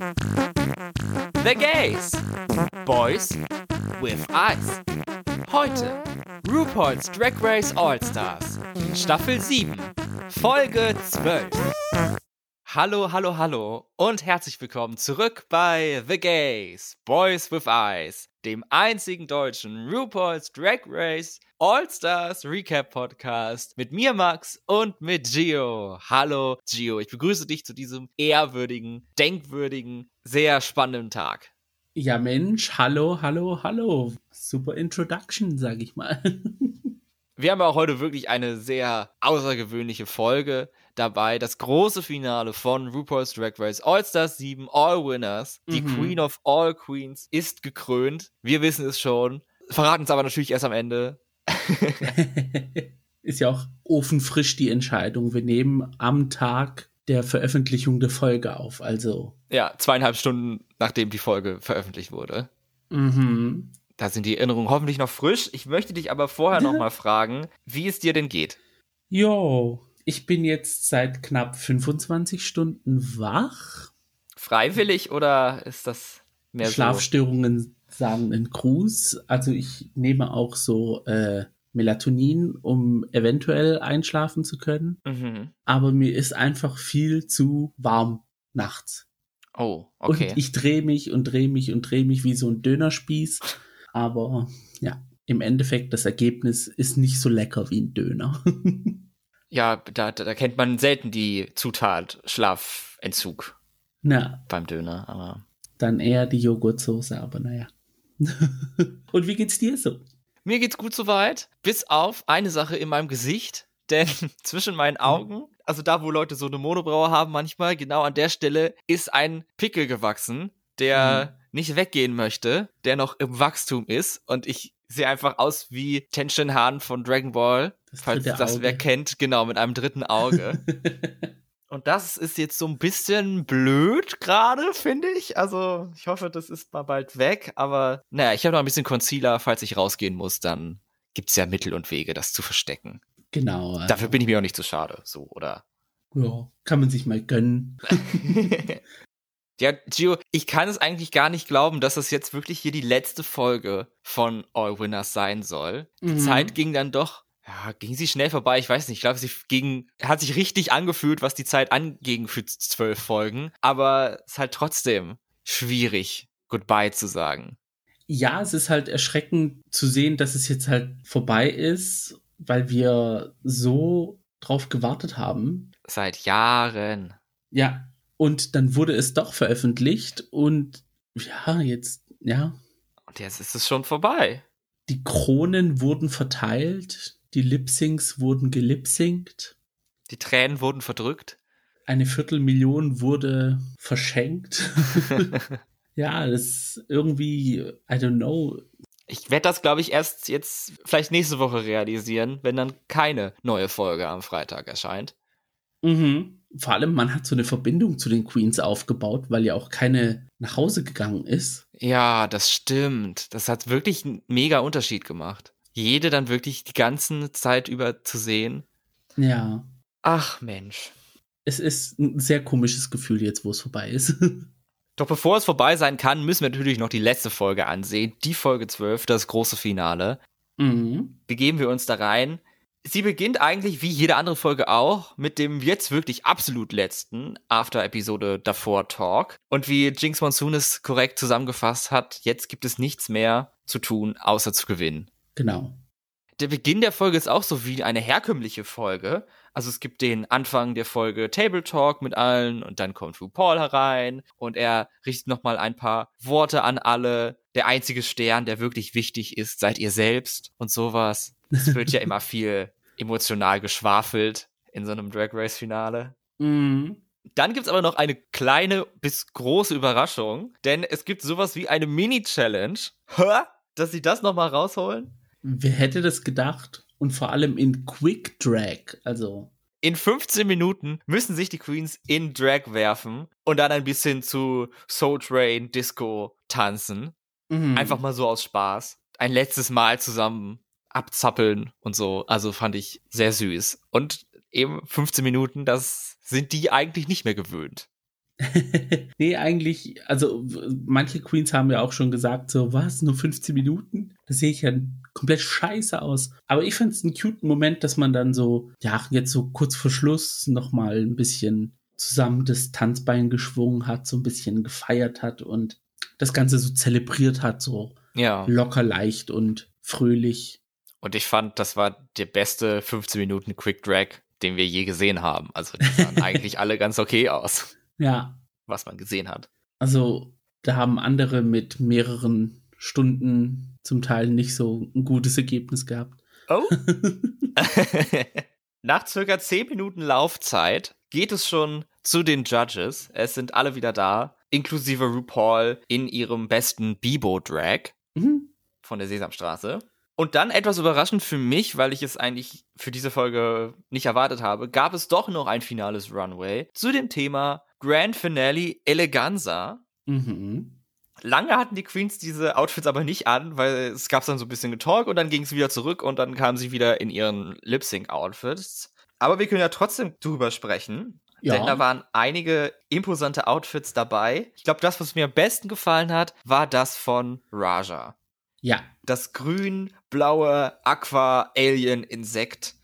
The Gays. Boys with Eyes. Heute RuPaul's Drag Race All-Stars. Staffel 7. Folge 12. Hallo, hallo, hallo und herzlich willkommen zurück bei The Gays, Boys with Eyes, dem einzigen deutschen RuPaul's Drag Race All-Stars Recap Podcast mit mir Max und mit Gio. Hallo Gio, ich begrüße dich zu diesem ehrwürdigen, denkwürdigen, sehr spannenden Tag. Ja Mensch, hallo, hallo, hallo. Super Introduction, sag ich mal. Wir haben auch heute wirklich eine sehr außergewöhnliche Folge dabei. Das große Finale von RuPaul's Drag Race All Stars 7 All Winners. Die mhm. Queen of All Queens ist gekrönt. Wir wissen es schon. Verraten es aber natürlich erst am Ende. ist ja auch ofenfrisch die Entscheidung. Wir nehmen am Tag der Veröffentlichung der Folge auf. Also. Ja, zweieinhalb Stunden nachdem die Folge veröffentlicht wurde. Mhm. Da sind die Erinnerungen hoffentlich noch frisch. Ich möchte dich aber vorher noch mal fragen, wie es dir denn geht. Jo, ich bin jetzt seit knapp 25 Stunden wach. Freiwillig oder ist das mehr Schlafstörungen so? sagen einen Gruß. Also ich nehme auch so äh, Melatonin, um eventuell einschlafen zu können. Mhm. Aber mir ist einfach viel zu warm nachts. Oh, okay. Und ich drehe mich und drehe mich und drehe mich wie so ein Dönerspieß. Aber ja, im Endeffekt, das Ergebnis ist nicht so lecker wie ein Döner. ja, da, da kennt man selten die Zutat Schlafentzug. Na. Beim Döner, aber. Dann eher die Joghurtsoße, aber naja. Und wie geht's dir so? Mir geht's gut soweit, bis auf eine Sache in meinem Gesicht, denn zwischen meinen mhm. Augen, also da, wo Leute so eine Monobraue haben manchmal, genau an der Stelle ist ein Pickel gewachsen, der mhm nicht weggehen möchte, der noch im Wachstum ist und ich sehe einfach aus wie Tenshin Han von Dragon Ball, das falls das Auge. wer kennt, genau, mit einem dritten Auge. und das ist jetzt so ein bisschen blöd gerade, finde ich. Also, ich hoffe, das ist mal bald weg, aber naja, ich habe noch ein bisschen Concealer, falls ich rausgehen muss, dann gibt es ja Mittel und Wege, das zu verstecken. Genau. Also. Dafür bin ich mir auch nicht zu schade, so, oder? Ja, kann man sich mal gönnen. Ja, Gio, ich kann es eigentlich gar nicht glauben, dass das jetzt wirklich hier die letzte Folge von All Winners sein soll. Die mhm. Zeit ging dann doch, ja, ging sie schnell vorbei. Ich weiß nicht, ich glaube, sie ging, hat sich richtig angefühlt, was die Zeit anging für zwölf Folgen. Aber es ist halt trotzdem schwierig, Goodbye zu sagen. Ja, es ist halt erschreckend zu sehen, dass es jetzt halt vorbei ist, weil wir so drauf gewartet haben. Seit Jahren. Ja, und dann wurde es doch veröffentlicht und ja, jetzt, ja. Und jetzt ist es schon vorbei. Die Kronen wurden verteilt, die Lipsyncs wurden gelipsingt. Die Tränen wurden verdrückt. Eine Viertelmillion wurde verschenkt. ja, das ist irgendwie, I don't know. Ich werde das, glaube ich, erst jetzt vielleicht nächste Woche realisieren, wenn dann keine neue Folge am Freitag erscheint. Mhm vor allem, man hat so eine Verbindung zu den Queens aufgebaut, weil ja auch keine nach Hause gegangen ist. Ja, das stimmt. Das hat wirklich einen mega Unterschied gemacht. Jede dann wirklich die ganze Zeit über zu sehen. Ja. Ach Mensch. Es ist ein sehr komisches Gefühl jetzt, wo es vorbei ist. Doch bevor es vorbei sein kann, müssen wir natürlich noch die letzte Folge ansehen. Die Folge 12, das große Finale. Mhm. Begeben wir uns da rein sie beginnt eigentlich wie jede andere Folge auch mit dem jetzt wirklich absolut letzten After-Episode davor Talk. Und wie Jinx Monsoon es korrekt zusammengefasst hat, jetzt gibt es nichts mehr zu tun, außer zu gewinnen. Genau. Der Beginn der Folge ist auch so wie eine herkömmliche Folge. Also es gibt den Anfang der Folge Table Talk mit allen und dann kommt RuPaul herein und er richtet nochmal ein paar Worte an alle. Der einzige Stern, der wirklich wichtig ist, seid ihr selbst und sowas. Es wird ja immer viel emotional geschwafelt in so einem Drag Race Finale. Mhm. Dann gibt's aber noch eine kleine bis große Überraschung, denn es gibt sowas wie eine Mini-Challenge. Dass sie das nochmal rausholen? Wer hätte das gedacht? Und vor allem in Quick Drag, also. In 15 Minuten müssen sich die Queens in Drag werfen und dann ein bisschen zu Soul Train Disco tanzen. Mhm. Einfach mal so aus Spaß. Ein letztes Mal zusammen abzappeln und so. Also fand ich sehr süß. Und eben 15 Minuten, das sind die eigentlich nicht mehr gewöhnt. nee, eigentlich, also manche Queens haben ja auch schon gesagt, so was, nur 15 Minuten? Das sehe ich ja komplett scheiße aus. Aber ich finde es einen cute Moment, dass man dann so, ja, jetzt so kurz vor Schluss nochmal ein bisschen zusammen das Tanzbein geschwungen hat, so ein bisschen gefeiert hat und das Ganze so zelebriert hat, so Ja. locker leicht und fröhlich. Und ich fand, das war der beste 15 Minuten Quick Drag, den wir je gesehen haben. Also die sahen eigentlich alle ganz okay aus, Ja, was man gesehen hat. also da haben andere mit mehreren Stunden zum Teil nicht so ein gutes Ergebnis gehabt. Oh. Nach circa 10 Minuten Laufzeit geht es schon zu den Judges. Es sind alle wieder da, inklusive RuPaul in ihrem besten Bibo-Drag Mhm. von der Sesamstraße. Und dann etwas überraschend für mich, weil ich es eigentlich für diese Folge nicht erwartet habe, gab es doch noch ein finales Runway zu dem Thema Grand Finale Eleganza. Mhm. Lange hatten die Queens diese Outfits aber nicht an, weil es gab dann so ein bisschen Getalk und dann ging es wieder zurück und dann kamen sie wieder in ihren Lip-Sync-Outfits. Aber wir können ja trotzdem drüber sprechen. Ja. Denn da waren einige imposante Outfits dabei. Ich glaube, das, was mir am besten gefallen hat, war das von Raja. Ja, Das grün-blaue Aqua-Alien-Insekt,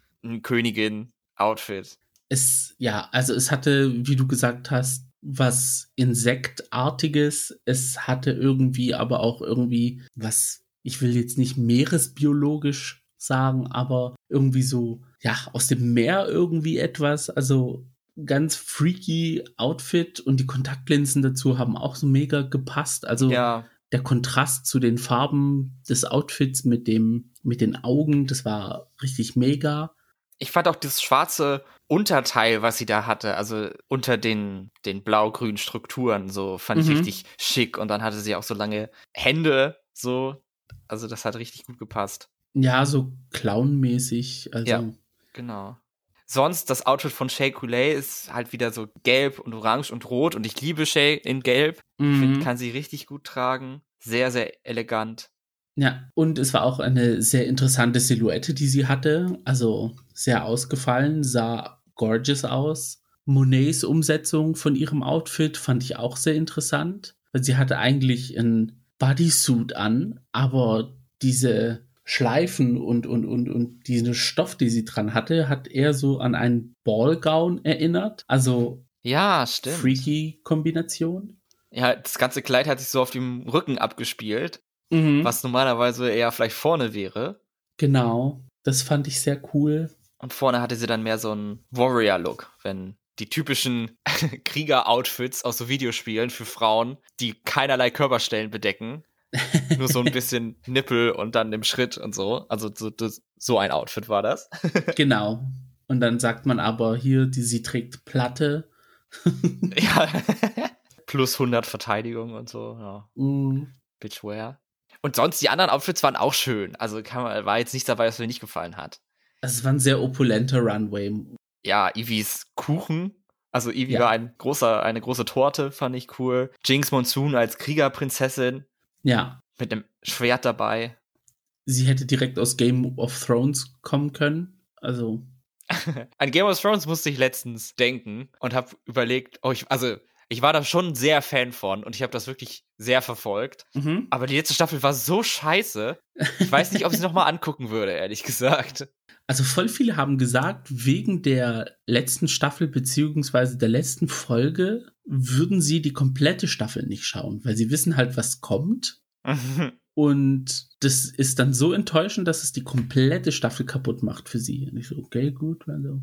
Königin-Outfit. es, ja, also es hatte, wie du gesagt hast, was Insektartiges. Es hatte irgendwie aber auch irgendwie was, ich will jetzt nicht meeresbiologisch sagen, aber irgendwie so, ja, aus dem Meer irgendwie etwas. Also ganz freaky Outfit und die Kontaktlinsen dazu haben auch so mega gepasst. Also Ja, der Kontrast zu den Farben des Outfits mit dem, mit den Augen, das war richtig mega. ich fand auch das schwarze Unterteil, was sie da hatte, also unter den, den blau-grünen Strukturen, so fand ich Mhm. richtig schick. Und dann hatte sie auch so lange Hände, so. Also das hat richtig gut gepasst. Ja, so clownmäßig. Also, Ja. Genau. Sonst, das Outfit von Shay Coulee ist halt wieder so gelb und orange und rot. Und ich liebe Shay in gelb. Ich Mhm. finde, kann sie richtig gut tragen. Sehr, sehr elegant. ja. Und es war auch eine sehr interessante Silhouette, die sie hatte. Also sehr ausgefallen, sah gorgeous aus. Monets Umsetzung von ihrem Outfit fand ich auch sehr interessant. Weil sie hatte eigentlich ein Bodysuit an, aber diese Schleifen und, und, und, und diesen Stoff, die sie dran hatte, hat eher so an einen Ballgown erinnert. Also Ja, stimmt. freaky Kombination. Ja, das ganze Kleid hat sich so auf dem Rücken abgespielt, Mhm. was normalerweise eher vielleicht vorne wäre. Genau. Das fand ich sehr cool. Und vorne hatte sie dann mehr so einen Warrior-Look, wenn die typischen Krieger-Outfits aus so Videospielen für Frauen, die keinerlei Körperstellen bedecken, nur so ein bisschen Nippel und dann im Schritt und so. Also so, das, so ein Outfit war das. Genau. Und dann sagt man aber hier, die, sie trägt Platte. ja. Plus 100 Verteidigung und so. Ja. Mm, Bitchwear. Und sonst, die anderen Outfits waren auch schön. Also man, war jetzt nichts dabei, was mir nicht gefallen hat. Also es war ein sehr opulenter Runway. Ja, Ivis Kuchen. Also Ivy Ja. war ein großer, eine große Torte, fand ich cool. Jinx Monsoon als Kriegerprinzessin Ja. mit einem Schwert dabei. Sie hätte direkt aus Game of Thrones kommen können. Also, An Game of Thrones musste ich letztens denken und habe überlegt, oh, ich, also ich war da schon sehr Fan von und ich habe das wirklich sehr verfolgt. mhm. Aber die letzte Staffel war so scheiße. Ich weiß nicht, ob ich sie nochmal angucken würde, ehrlich gesagt. also voll viele haben gesagt, wegen der letzten Staffel beziehungsweise der letzten Folge würden sie die komplette Staffel nicht schauen, weil sie wissen halt, was kommt. Und das ist dann so enttäuschend, dass es die komplette Staffel kaputt macht für sie. Und ich so, okay, gut. Also.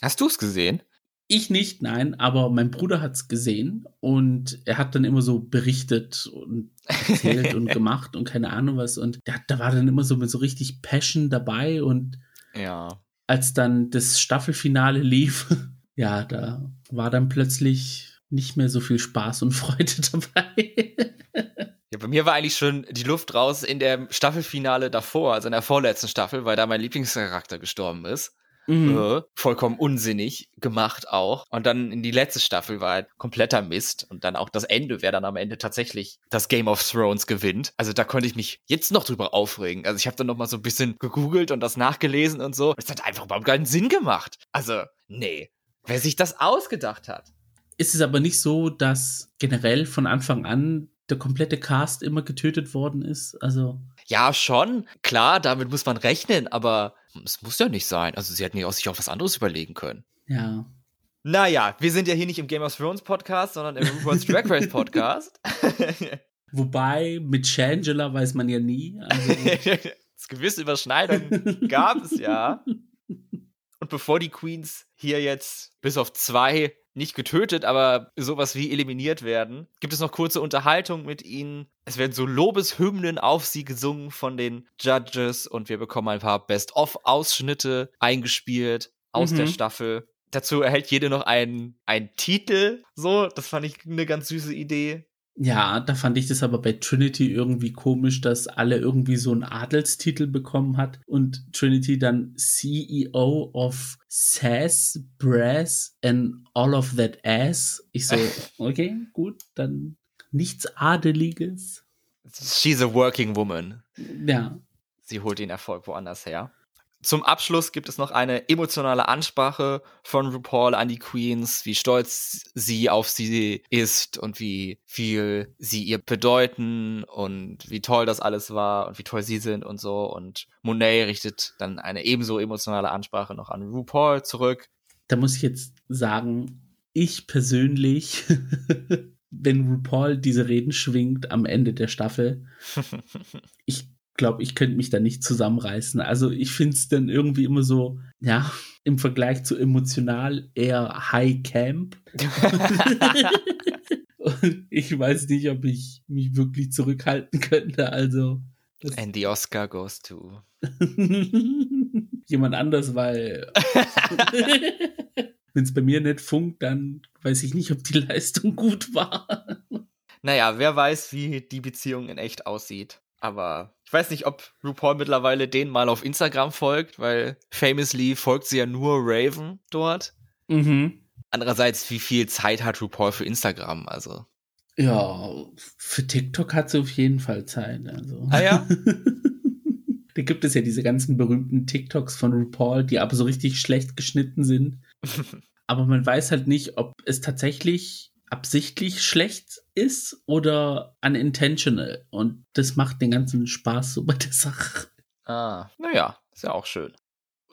Hast du es gesehen? Ich nicht, nein, aber mein Bruder hat's gesehen und er hat dann immer so berichtet und erzählt und gemacht und keine Ahnung was. Und der, da war dann immer so mit so richtig Passion dabei und Ja. als dann das Staffelfinale lief, ja, da war dann plötzlich nicht mehr so viel Spaß und Freude dabei. Ja, bei mir war eigentlich schon die Luft raus in der Staffelfinale davor, also in der vorletzten Staffel, weil da mein Lieblingscharakter gestorben ist. Mhm. Äh, vollkommen unsinnig gemacht auch. Und dann in die letzte Staffel war halt kompletter Mist. Und dann auch das Ende, wer dann am Ende tatsächlich das Game of Thrones gewinnt. Also da konnte ich mich jetzt noch drüber aufregen. Also ich habe dann noch mal so ein bisschen gegoogelt und das nachgelesen und so. Es hat einfach überhaupt keinen Sinn gemacht. Also, nee. Wer sich das ausgedacht hat. ist es aber nicht so, dass generell von Anfang an der komplette Cast immer getötet worden ist. Also. Ja, schon. Klar, damit muss man rechnen, aber es muss ja nicht sein. Also sie hätten ja auch sich auch was anderes überlegen können. Ja. Naja, wir sind ja hier nicht im Game of Thrones Podcast, sondern im RuPaul's Drag Race Podcast. Wobei, mit Shangela weiß man ja nie. Also gewisse Überschneidungen gab es ja. Und bevor die Queens hier jetzt bis auf zwei nicht getötet, aber sowas wie eliminiert werden, gibt es noch kurze Unterhaltung mit ihnen. Es werden so Lobeshymnen auf sie gesungen von den Judges und wir bekommen ein paar Best-of-Ausschnitte eingespielt aus mhm. der Staffel. Dazu erhält jede noch einen, einen Titel. So, das fand ich eine ganz süße Idee. Ja, da fand ich das aber bei Trinity irgendwie komisch, dass alle irgendwie so einen Adelstitel bekommen hat und Trinity dann CEO of Sass, Brass and all of that ass. Ich so, okay, gut, dann nichts Adeliges. She's a working woman. Ja. Sie holt den Erfolg woanders her. Zum Abschluss gibt es noch eine emotionale Ansprache von RuPaul an die Queens, wie stolz sie auf sie ist und wie viel sie ihr bedeuten und wie toll das alles war und wie toll sie sind und so. Und Monet richtet dann eine ebenso emotionale Ansprache noch an RuPaul zurück. Da muss ich jetzt sagen, ich persönlich, wenn RuPaul diese Reden schwingt am Ende der Staffel, ich glaube, ich könnte mich da nicht zusammenreißen. Also ich finde es dann irgendwie immer so, ja, im Vergleich zu emotional eher High Camp. Und ich weiß nicht, ob ich mich wirklich zurückhalten könnte. Also. And the Oscar goes to. Jemand anders, weil. Wenn es bei mir nicht funkt, dann weiß ich nicht, ob die Leistung gut war. Naja, wer weiß, wie die Beziehung in echt aussieht. Aber ich weiß nicht, ob RuPaul mittlerweile den mal auf Instagram folgt, weil famously folgt sie ja nur Raven dort. Mhm. Andererseits, wie viel Zeit hat RuPaul für Instagram? Also. Ja, für TikTok hat sie auf jeden Fall Zeit. Also. Ah ja? da gibt es ja diese ganzen berühmten TikToks von RuPaul, die aber so richtig schlecht geschnitten sind. aber man weiß halt nicht, ob es tatsächlich absichtlich schlecht ist oder unintentional. Und das macht den ganzen Spaß so bei der Sache. Ah, naja, ist ja auch schön.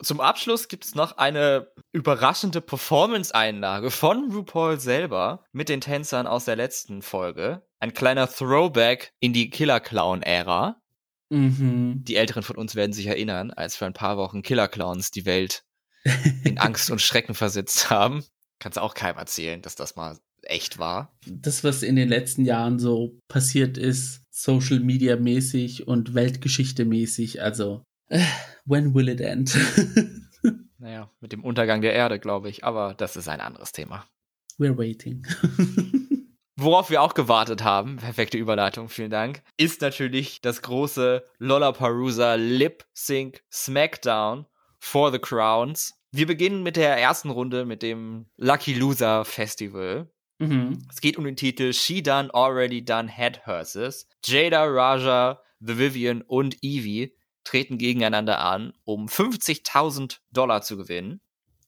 Zum Abschluss gibt es noch eine überraschende Performance-Einlage von RuPaul selber mit den Tänzern aus der letzten Folge. Ein kleiner Throwback in die Killer Clown-Ära. Mhm. Die Älteren von uns werden sich erinnern, als für ein paar Wochen Killer Clowns die Welt in Angst und Schrecken versetzt haben. Kannst auch keinem erzählen, dass das mal echt war. Das, was in den letzten Jahren so passiert ist, Social Media mäßig und Weltgeschichte mäßig, also äh, when will it end? naja, mit dem Untergang der Erde, glaube ich, aber das ist ein anderes Thema. We're waiting. Worauf wir auch gewartet haben, perfekte Überleitung, vielen Dank, ist natürlich das große Lollapalooza Lip Sync Smackdown for the Crowns. Wir beginnen mit der ersten Runde mit dem Lucky Loser Festival. Mhm. Es geht um den Titel She Done Already Done Head Hearses. Jada, Raja, The Vivian und Evie treten gegeneinander an, um 50.000 Dollar zu gewinnen.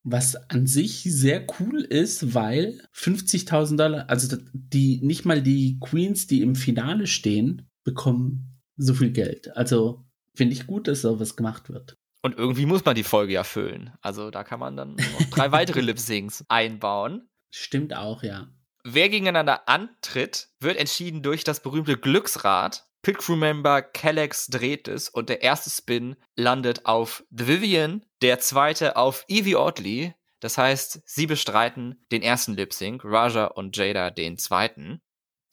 Was an sich sehr cool ist, weil 50.000 Dollar, also die, nicht mal die Queens, die im Finale stehen, bekommen so viel Geld. Also finde ich gut, dass sowas gemacht wird. Und irgendwie muss man die Folge ja füllen. Also da kann man dann noch drei weitere Lip-Syncs einbauen. Stimmt auch, ja. Wer gegeneinander antritt, wird entschieden durch das berühmte Glücksrad. Pit Crew Member Kellex dreht es und der erste Spin landet auf The Vivian, der zweite auf Evie Oddly. Das heißt, sie bestreiten den ersten Lip Sync, Raja und Jada den zweiten.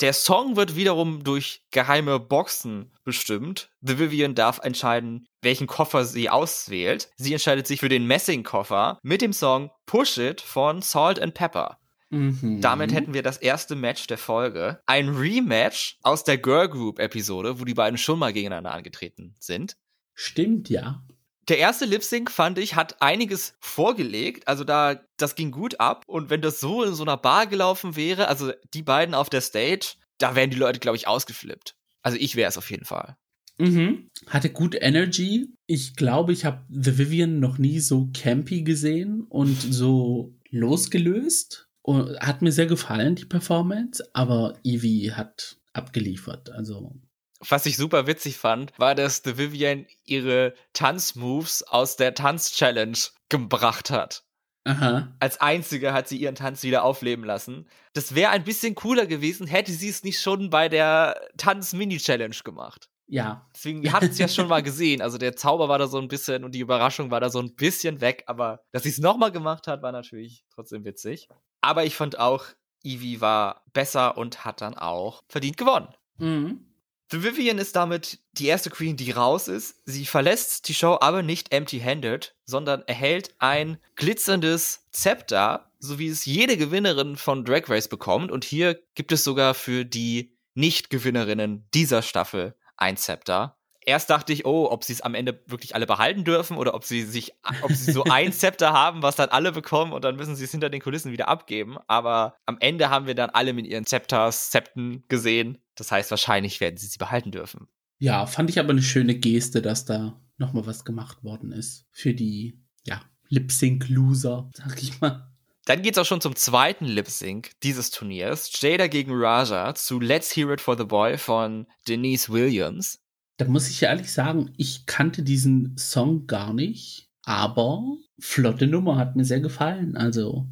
Der Song wird wiederum durch geheime Boxen bestimmt. The Vivian darf entscheiden, welchen Koffer sie auswählt. Sie entscheidet sich für den Messing-Koffer mit dem Song Push It von Salt and Pepper. Mhm. Damit hätten wir das erste Match der Folge. Ein Rematch aus der Girl Group Episode, wo die beiden schon mal gegeneinander angetreten sind. Stimmt, ja. Der erste Lip Sync fand ich hat einiges vorgelegt, also da das ging gut ab und wenn das so in so einer Bar gelaufen wäre, also die beiden auf der Stage, da wären die Leute glaube ich ausgeflippt. Also ich wäre es auf jeden Fall. Mhm. Hatte gut Energy. Ich glaube, ich habe The Vivian noch nie so campy gesehen und so losgelöst Und hat mir sehr gefallen, die Performance, aber Evie hat abgeliefert. Also was ich super witzig fand, war, dass The Vivian ihre Tanzmoves aus der Tanz-Challenge gebracht hat. Aha. Als einzige hat sie ihren Tanz wieder aufleben lassen. Das wäre ein bisschen cooler gewesen, hätte sie es nicht schon bei der Tanz-Mini-Challenge gemacht. Ja. Deswegen, ihr habt es ja schon mal gesehen. Also der Zauber war da so ein bisschen und die Überraschung war da so ein bisschen weg. Aber dass sie es nochmal gemacht hat, war natürlich trotzdem witzig. Aber ich fand auch, Evie war besser und hat dann auch verdient gewonnen. Mhm. The Vivian ist damit die erste Queen, die raus ist. Sie verlässt die Show aber nicht empty-handed, sondern erhält ein glitzerndes Zepter, so wie es jede Gewinnerin von Drag Race bekommt. Und hier gibt es sogar für die Nicht-Gewinnerinnen dieser Staffel ein Zepter. Erst dachte ich, oh, ob sie es am Ende wirklich alle behalten dürfen oder ob sie sich, ob sie so ein Zepter haben, was dann alle bekommen und dann müssen sie es hinter den Kulissen wieder abgeben. Aber am Ende haben wir dann alle mit ihren Zepters, Zepten gesehen. Das heißt, wahrscheinlich werden sie sie behalten dürfen. Ja, fand ich aber eine schöne Geste, dass da nochmal was gemacht worden ist für die, ja, Lip-Sync-Loser, sag ich mal. Dann geht's auch schon zum zweiten Lip-Sync dieses Turniers. Jada gegen Raja zu Let's Hear It for the Boy von Denise Williams. Da muss ich ehrlich sagen, ich kannte diesen Song gar nicht, aber flotte Nummer hat mir sehr gefallen. Also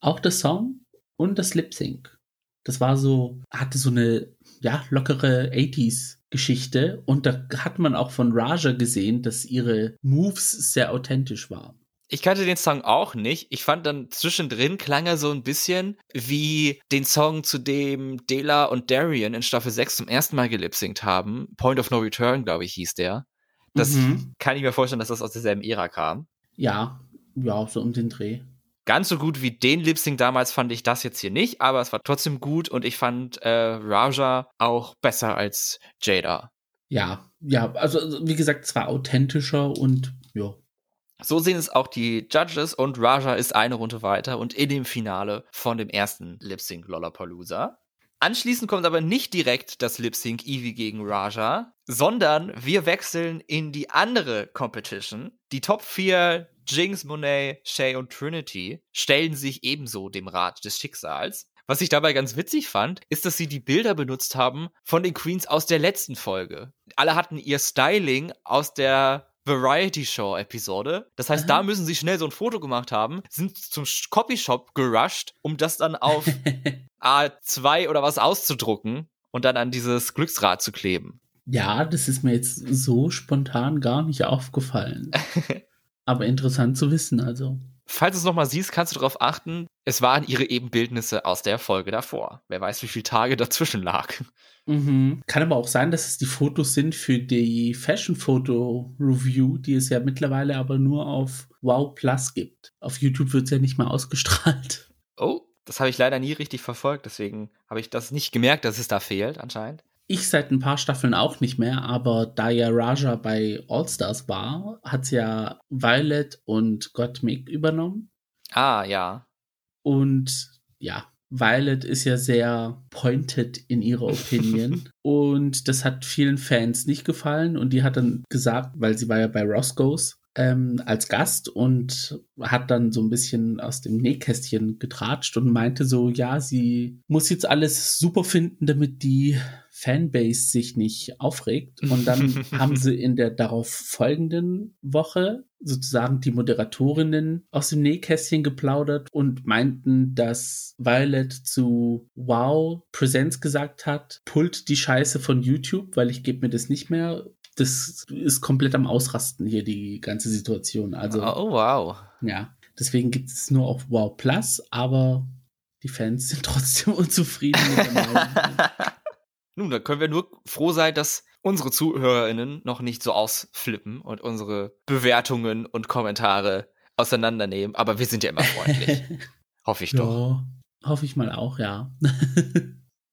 auch der Song und das Lip-Sync. Das war so, hatte so eine, ja, lockere 80s Geschichte und da hat man auch von Raja gesehen, dass ihre Moves sehr authentisch waren. Ich kannte den Song auch nicht. Ich fand dann zwischendrin klang er so ein bisschen wie den Song, zu dem Dela und Darian in Staffel 6 zum ersten Mal gelipsingt haben. Point of No Return, glaube ich, hieß der. Das mhm. kann ich mir vorstellen, dass das aus derselben Ära kam. Ja, ja, so um den Dreh. Ganz so gut wie den Lip-Sync damals fand ich das jetzt hier nicht, aber es war trotzdem gut und ich fand äh, Raja auch besser als Jada. Ja, ja, also wie gesagt, zwar authentischer und ja, so sehen es auch die Judges und Raja ist eine Runde weiter und in dem Finale von dem ersten Lip Sync Lollapalooza. Anschließend kommt aber nicht direkt das Lip Sync Evie gegen Raja, sondern wir wechseln in die andere Competition. Die Top 4 Jinx, Monet, Shay und Trinity stellen sich ebenso dem Rat des Schicksals. Was ich dabei ganz witzig fand, ist, dass sie die Bilder benutzt haben von den Queens aus der letzten Folge. Alle hatten ihr Styling aus der Variety Show Episode. Das heißt, Aha. da müssen sie schnell so ein Foto gemacht haben, sind zum Copyshop gerusht, um das dann auf A2 oder was auszudrucken und dann an dieses Glücksrad zu kleben. Ja, das ist mir jetzt so spontan gar nicht aufgefallen. Aber interessant zu wissen, also. Falls du es nochmal siehst, kannst du darauf achten, es waren ihre Ebenbildnisse aus der Folge davor. Wer weiß, wie viele Tage dazwischen lag. Mhm. Kann aber auch sein, dass es die Fotos sind für die Fashion Photo Review, die es ja mittlerweile aber nur auf Wow Plus gibt. Auf YouTube wird es ja nicht mehr ausgestrahlt. Oh, das habe ich leider nie richtig verfolgt, deswegen habe ich das nicht gemerkt, dass es da fehlt, anscheinend. Ich seit ein paar Staffeln auch nicht mehr, aber da ja Raja bei All-Stars war, hat sie ja Violet und Gottmik übernommen. Ah, ja. Und ja, Violet ist ja sehr pointed in ihrer Opinion. und das hat vielen Fans nicht gefallen. Und die hat dann gesagt, weil sie war ja bei Roscoe's, ähm, als Gast und hat dann so ein bisschen aus dem Nähkästchen getratscht und meinte so, ja, sie muss jetzt alles super finden, damit die Fanbase sich nicht aufregt. Und dann haben sie in der darauf folgenden Woche sozusagen die Moderatorinnen aus dem Nähkästchen geplaudert und meinten, dass Violet zu Wow Presents gesagt hat, pullt die Scheiße von YouTube, weil ich gebe mir das nicht mehr. Das ist komplett am Ausrasten hier, die ganze Situation. Also, oh, wow. Ja, deswegen gibt es nur auf Wow Plus, aber die Fans sind trotzdem unzufrieden mit der Meinung. Nun, da können wir nur froh sein, dass unsere ZuhörerInnen noch nicht so ausflippen und unsere Bewertungen und Kommentare auseinandernehmen. Aber wir sind ja immer freundlich. hoffe ich doch. Ja, hoffe ich mal auch, ja.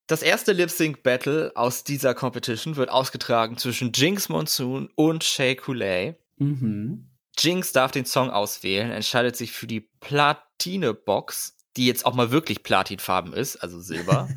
Das erste Lip Sync Battle aus dieser Competition wird ausgetragen zwischen Jinx Monsoon und Shay Coulee. Mhm. Jinx darf den Song auswählen, entscheidet sich für die Platine Box, die jetzt auch mal wirklich platinfarben ist, also Silber.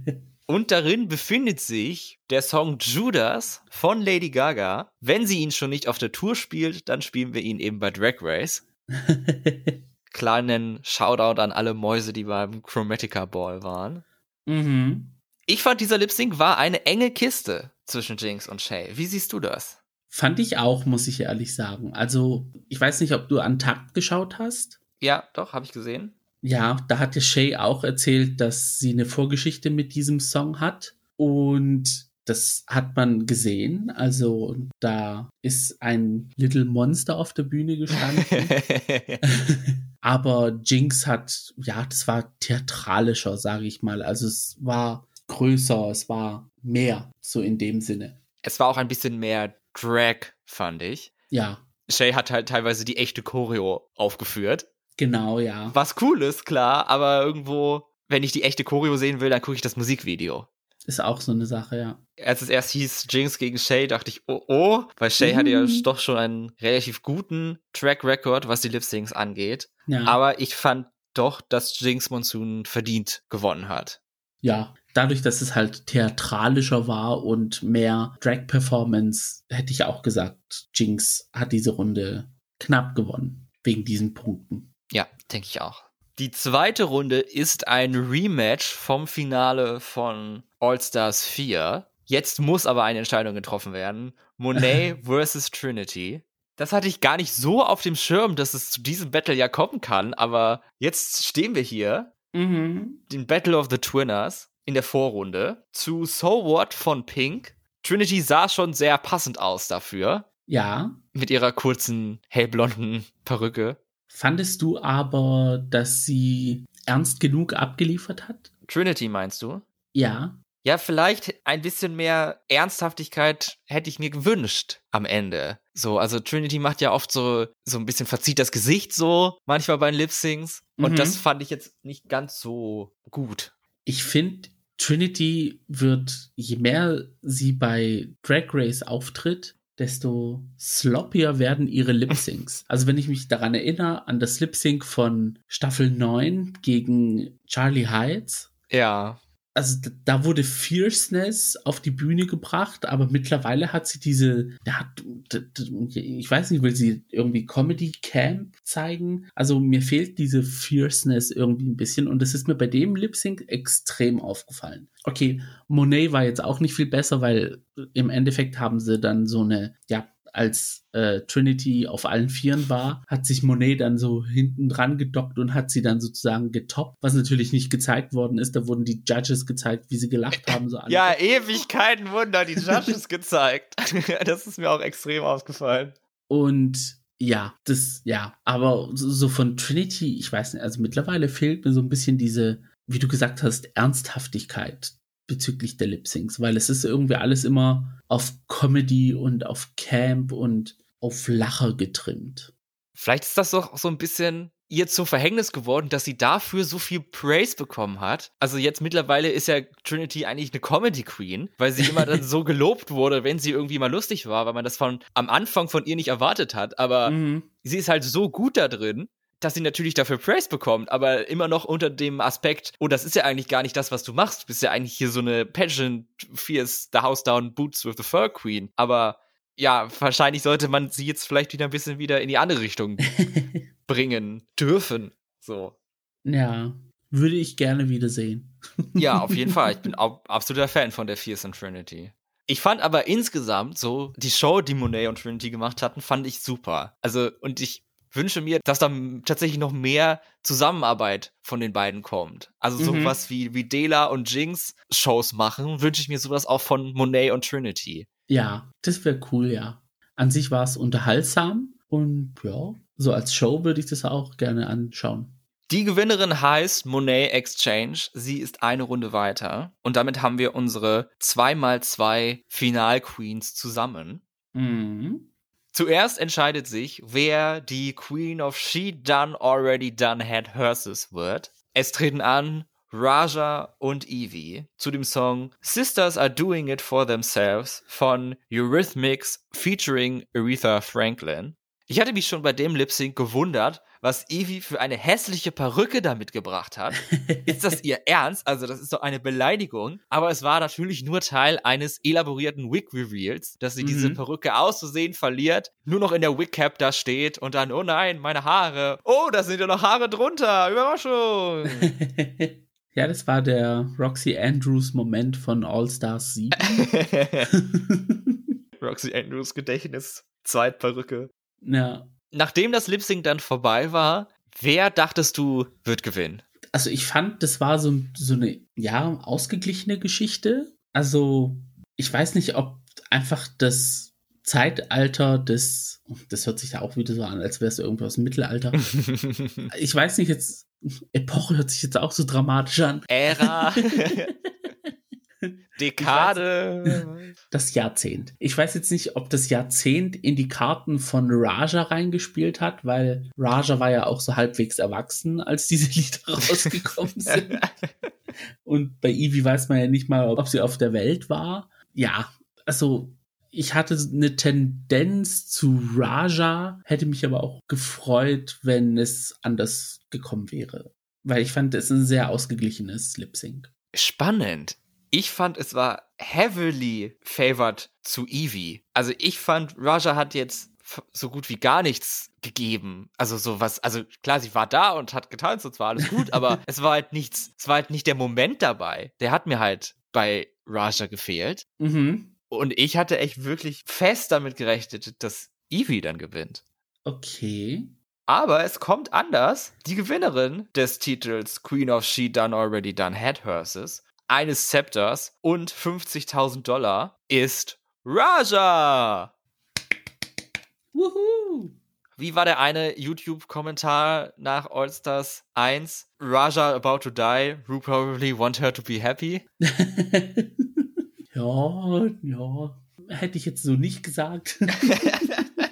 Und darin befindet sich der Song Judas von Lady Gaga. Wenn sie ihn schon nicht auf der Tour spielt, dann spielen wir ihn eben bei Drag Race. kleinen Shoutout an alle Mäuse, die beim Chromatica Ball waren. Mhm. Ich fand, dieser Lip Sync war eine enge Kiste zwischen Jinx und Shay. Wie siehst du das? Fand ich auch, muss ich ehrlich sagen. Also, ich weiß nicht, ob du an Takt geschaut hast. Ja, doch, habe ich gesehen. Ja, da hat ja Shay auch erzählt, dass sie eine Vorgeschichte mit diesem Song hat. Und das hat man gesehen. Also da ist ein Little Monster auf der Bühne gestanden. Aber Jinx hat, ja, das war theatralischer, sage ich mal. Also es war größer, es war mehr, so in dem Sinne. es war auch ein bisschen mehr Drag, fand ich. Ja, Shay hat halt teilweise die echte Choreo aufgeführt. genau, ja. Was cool ist, klar, aber irgendwo, wenn ich die echte Choreo sehen will, dann gucke ich das Musikvideo. Ist auch so eine Sache, ja. Als es erst hieß Jinx gegen Shay, dachte ich, oh oh, weil Shay hatte ja Mhm. doch schon einen relativ guten Track Record, was die Lip Syncs angeht. Ja, Aber ich fand doch, dass Jinx Monsoon verdient gewonnen hat. Ja. Dadurch, dass es halt theatralischer war und mehr Drag-Performance, hätte ich auch gesagt, Jinx hat diese Runde knapp gewonnen. Wegen diesen Punkten. Ja, denke ich auch. Die zweite Runde ist ein Rematch vom Finale von All Stars 4. Jetzt muss aber eine Entscheidung getroffen werden. Monet versus Trinity. Das hatte ich gar nicht so auf dem Schirm, dass es zu diesem Battle ja kommen kann, aber jetzt stehen wir hier, Mhm. den Battle of the Twinners in der Vorrunde, zu So What von Pink. Trinity sah schon sehr passend aus dafür, Ja. mit ihrer kurzen, hellblonden Perücke. Fandest du aber, dass sie ernst genug abgeliefert hat? Trinity meinst du? Ja. Ja, vielleicht ein bisschen mehr Ernsthaftigkeit hätte ich mir gewünscht am Ende. So, also Trinity macht ja oft so, so ein bisschen verzieht das Gesicht so, manchmal bei den Lip-Syncs. Und Mhm. das fand ich jetzt nicht ganz so gut. Ich finde, Trinity wird, je mehr sie bei Drag Race auftritt, desto sloppier werden ihre Lip-Syncs. Also wenn ich mich daran erinnere, an das Lip-Sync von Staffel 9 gegen Charlie Heights, Ja. Also da wurde Fierceness auf die Bühne gebracht, aber mittlerweile hat sie diese, d- ich weiß nicht, will sie irgendwie Comedy Camp zeigen? Also mir fehlt diese Fierceness irgendwie ein bisschen und das ist mir bei dem Lip Sync extrem aufgefallen. Okay, Monet war jetzt auch nicht viel besser, weil im Endeffekt haben sie dann so eine, ja, als äh, Trinity auf allen Vieren war, hat sich Monet dann so hinten dran gedockt und hat sie dann sozusagen getoppt, was natürlich nicht gezeigt worden ist. Da wurden die Judges gezeigt, wie sie gelacht haben. So alle. Ja, Ewigkeiten Wunder, die Judges gezeigt. das ist mir auch extrem aufgefallen. Und ja, das, ja, aber so von Trinity, ich weiß nicht, also mittlerweile fehlt mir so ein bisschen diese, wie du gesagt hast, Ernsthaftigkeit bezüglich der Lip Syncs, weil es ist irgendwie alles immer auf Comedy und auf Camp und auf Lacher getrimmt. Vielleicht ist das doch so ein bisschen ihr zum Verhängnis geworden, dass sie dafür so viel Praise bekommen hat. Also jetzt mittlerweile ist ja Trinity eigentlich eine Comedy Queen, weil sie immer dann so gelobt wurde, wenn sie irgendwie mal lustig war, weil man das von am Anfang von ihr nicht erwartet hat. Aber Mhm. sie ist halt so gut da drin, dass sie natürlich dafür Praise bekommt, aber immer noch unter dem Aspekt, oh, das ist ja eigentlich gar nicht das, was du machst. Du bist ja eigentlich hier so eine Pageant, fierce, the house down, boots with the fur queen. Aber ja, wahrscheinlich sollte man sie jetzt vielleicht wieder ein bisschen wieder in die andere Richtung bringen dürfen. So. Ja, würde ich gerne wiedersehen. Ja, auf jeden Fall. Ich bin auch absoluter Fan von der Fierce und Trinity. Ich fand aber insgesamt so, die Show, die Monet und Trinity gemacht hatten, fand ich super. Also, und ich wünsche mir, dass da tatsächlich noch mehr Zusammenarbeit von den beiden kommt. Also Mhm. sowas wie, wie Dela und Jinx Shows machen, wünsche ich mir sowas auch von Monet und Trinity. Ja, das wäre cool, ja. An sich war es unterhaltsam und ja, so als Show würde ich das auch gerne anschauen. Die Gewinnerin heißt Monet Exchange. Sie ist eine Runde weiter. Und damit haben wir unsere 2x2 Final-Queens zusammen. Mhm. Zuerst entscheidet sich, wer die Queen of She Done Already Done Had Herses wird. Es treten an Raja und Evie zu dem Song Sisters Are Doing It For Themselves von Eurythmics featuring Aretha Franklin. Ich hatte mich schon bei dem Lip Sync gewundert, was Evie für eine hässliche Perücke da mitgebracht hat. ist das ihr Ernst? Also, das ist doch eine Beleidigung. Aber es war natürlich nur Teil eines elaborierten Wig-Reveals, dass sie mhm. diese Perücke auszusehen verliert, nur noch in der Wig-Cap da steht und dann, oh nein, meine Haare. Oh, da sind ja noch Haare drunter. Überraschung. Ja, das war der Roxy Andrews Moment von All Stars 7. Roxy Andrews Gedächtnis, Zweitperücke. Ja. Nachdem das Lip Sync dann vorbei war, wer dachtest du wird gewinnen? Also ich fand, das war so, so eine, ja, ausgeglichene Geschichte. Also ich weiß nicht, ob einfach das Zeitalter des, das hört sich ja auch wieder so an, als wäre es irgendwas im Mittelalter. ich weiß nicht, jetzt Epoche hört sich jetzt auch so dramatisch an. Ära. Dekade. das Jahrzehnt. Ich weiß jetzt nicht, ob das Jahrzehnt in die Karten von Raja reingespielt hat, weil Raja war ja auch so halbwegs erwachsen, als diese Lieder rausgekommen sind. Und bei Ivy weiß man ja nicht mal, ob sie auf der Welt war. Ja, also ich hatte eine Tendenz zu Raja, hätte mich aber auch gefreut, wenn es anders gekommen wäre. Weil ich fand, es ist ein sehr ausgeglichenes Lip Sync. Spannend. Ich fand, es war heavily favored zu Evie. Also ich fand, Raja hat jetzt so gut wie gar nichts gegeben. Also sowas, also klar, sie war da und hat getanzt und zwar alles gut, aber es war halt nichts, es war halt nicht der Moment dabei. Der hat mir halt bei Raja gefehlt. Mhm. Und ich hatte echt wirklich fest damit gerechnet, dass Evie dann gewinnt. Okay. Aber es kommt anders. Die Gewinnerin des Titels Queen of She Done Already Done Head Hearses, eines Zepters und 50.000 Dollar ist Raja. Wuhu. Wie war der eine YouTube-Kommentar nach All-Stars 1? Raja about to die, Ru probably want her to be happy. Ja, ja. Hätte ich jetzt so nicht gesagt.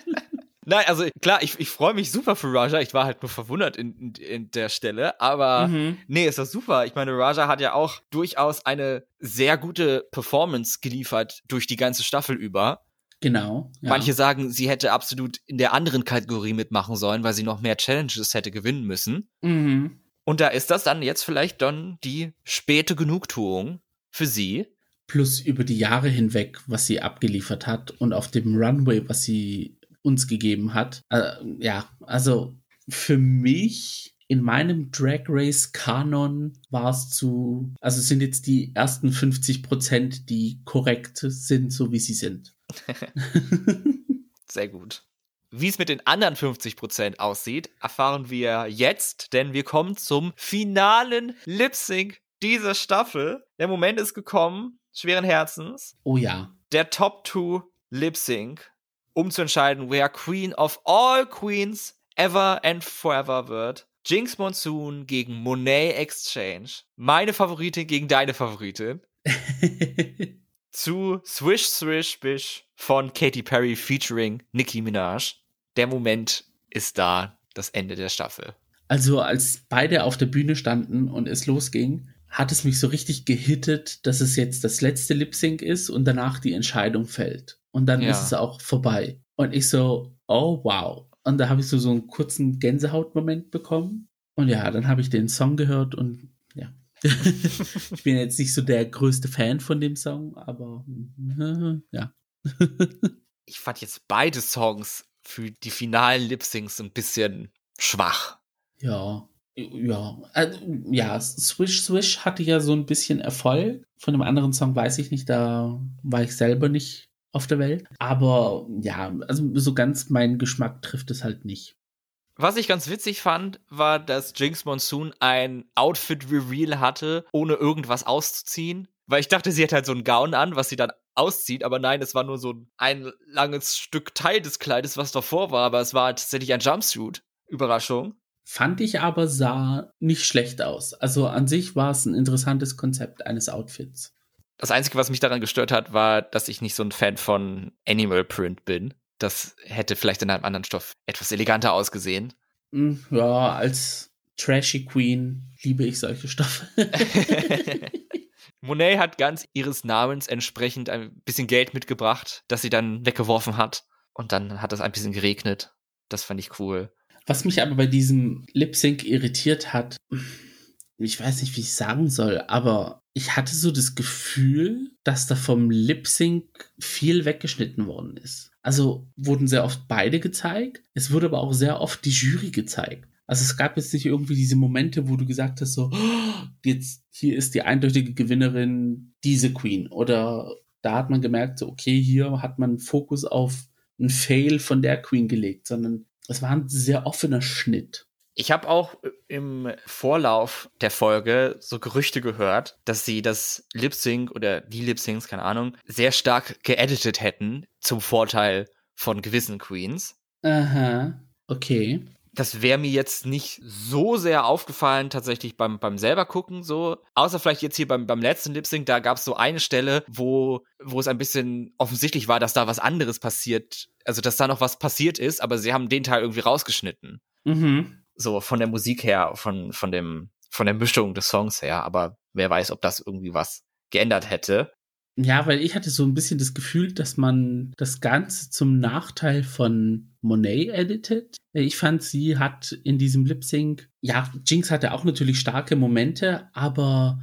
Nein, also klar, ich, ich freue mich super für Raja. Ich war halt nur verwundert in, in, in der Stelle. Aber mhm. nee, ist das super. Ich meine, Raja hat ja auch durchaus eine sehr gute Performance geliefert durch die ganze Staffel über. Genau. Ja. Manche sagen, sie hätte absolut in der anderen Kategorie mitmachen sollen, weil sie noch mehr Challenges hätte gewinnen müssen. Mhm. Und da ist das dann jetzt vielleicht dann die späte Genugtuung für sie plus über die Jahre hinweg, was sie abgeliefert hat und auf dem Runway, was sie uns gegeben hat. Äh, ja, also für mich in meinem Drag Race Kanon war es zu, also sind jetzt die ersten 50 Prozent, die korrekt sind, so wie sie sind. Sehr gut. Wie es mit den anderen 50 Prozent aussieht, erfahren wir jetzt, denn wir kommen zum finalen Lip Sync dieser Staffel. Der Moment ist gekommen, schweren Herzens. Oh ja. Der Top 2 Lip Sync, um zu entscheiden, wer Queen of all Queens ever and forever wird. Jinx Monsoon gegen Monet Exchange. Meine Favoritin gegen deine Favoritin. zu Swish Swish Bish von Katy Perry featuring Nicki Minaj. Der Moment ist da, das Ende der Staffel. Also als beide auf der Bühne standen und es losging, hat es mich so richtig gehittet, dass es jetzt das letzte Lip Sync ist und danach die Entscheidung fällt. Und dann ja. ist es auch vorbei. Und ich so, oh wow. Und da habe ich so, so einen kurzen Gänsehautmoment bekommen. Und ja, dann habe ich den Song gehört und ja. ich bin jetzt nicht so der größte Fan von dem Song, aber äh, ja. ich fand jetzt beide Songs für die finalen Lip Syncs ein bisschen schwach. Ja, ja, äh, ja, Swish Swish hatte ja so ein bisschen Erfolg. Von dem anderen Song weiß ich nicht, da war ich selber nicht auf der Welt. Aber ja, also so ganz meinen Geschmack trifft es halt nicht. Was ich ganz witzig fand, war, dass Jinx Monsoon ein Outfit-Reveal hatte, ohne irgendwas auszuziehen. Weil ich dachte, sie hätte halt so einen Gown an, was sie dann auszieht, aber nein, es war nur so ein langes Stück Teil des Kleides, was davor war, aber es war tatsächlich ein Jumpsuit. Überraschung. Fand ich aber sah nicht schlecht aus. Also an sich war es ein interessantes Konzept eines Outfits. Das Einzige, was mich daran gestört hat, war, dass ich nicht so ein Fan von Animal Print bin. Das hätte vielleicht in einem anderen Stoff etwas eleganter ausgesehen. Hm, ja, als Trashy Queen liebe ich solche Stoffe. Monet hat ganz ihres Namens entsprechend ein bisschen Geld mitgebracht, das sie dann weggeworfen hat. Und dann hat es ein bisschen geregnet. Das fand ich cool. Was mich aber bei diesem Lip Sync irritiert hat, ich weiß nicht, wie ich sagen soll, aber ich hatte so das Gefühl, dass da vom Lip Sync viel weggeschnitten worden ist. Also wurden sehr oft beide gezeigt. Es wurde aber auch sehr oft die Jury gezeigt. Also es gab jetzt nicht irgendwie diese Momente, wo du gesagt hast, so, oh, jetzt hier ist die eindeutige Gewinnerin diese Queen. Oder da hat man gemerkt, so, okay, hier hat man Fokus auf einen Fail von der Queen gelegt, sondern es war ein sehr offener Schnitt. Ich habe auch im Vorlauf der Folge so Gerüchte gehört, dass sie das Lip Sync oder die Lip Syncs, keine Ahnung, sehr stark geeditet hätten zum Vorteil von gewissen Queens. Aha, okay. Das wäre mir jetzt nicht so sehr aufgefallen, tatsächlich beim, beim selber gucken, so. Außer vielleicht jetzt hier beim, beim letzten Lip Sync, da gab es so eine Stelle, wo, wo es ein bisschen offensichtlich war, dass da was anderes passiert. Also, dass da noch was passiert ist, aber sie haben den Teil irgendwie rausgeschnitten. Mhm so von der Musik her, von, von dem, von der Mischung des Songs her, aber wer weiß, ob das irgendwie was geändert hätte. Ja, weil ich hatte so ein bisschen das Gefühl, dass man das Ganze zum Nachteil von Monet editet. Ich fand, sie hat in diesem Lip Sync, ja, Jinx hatte auch natürlich starke Momente, aber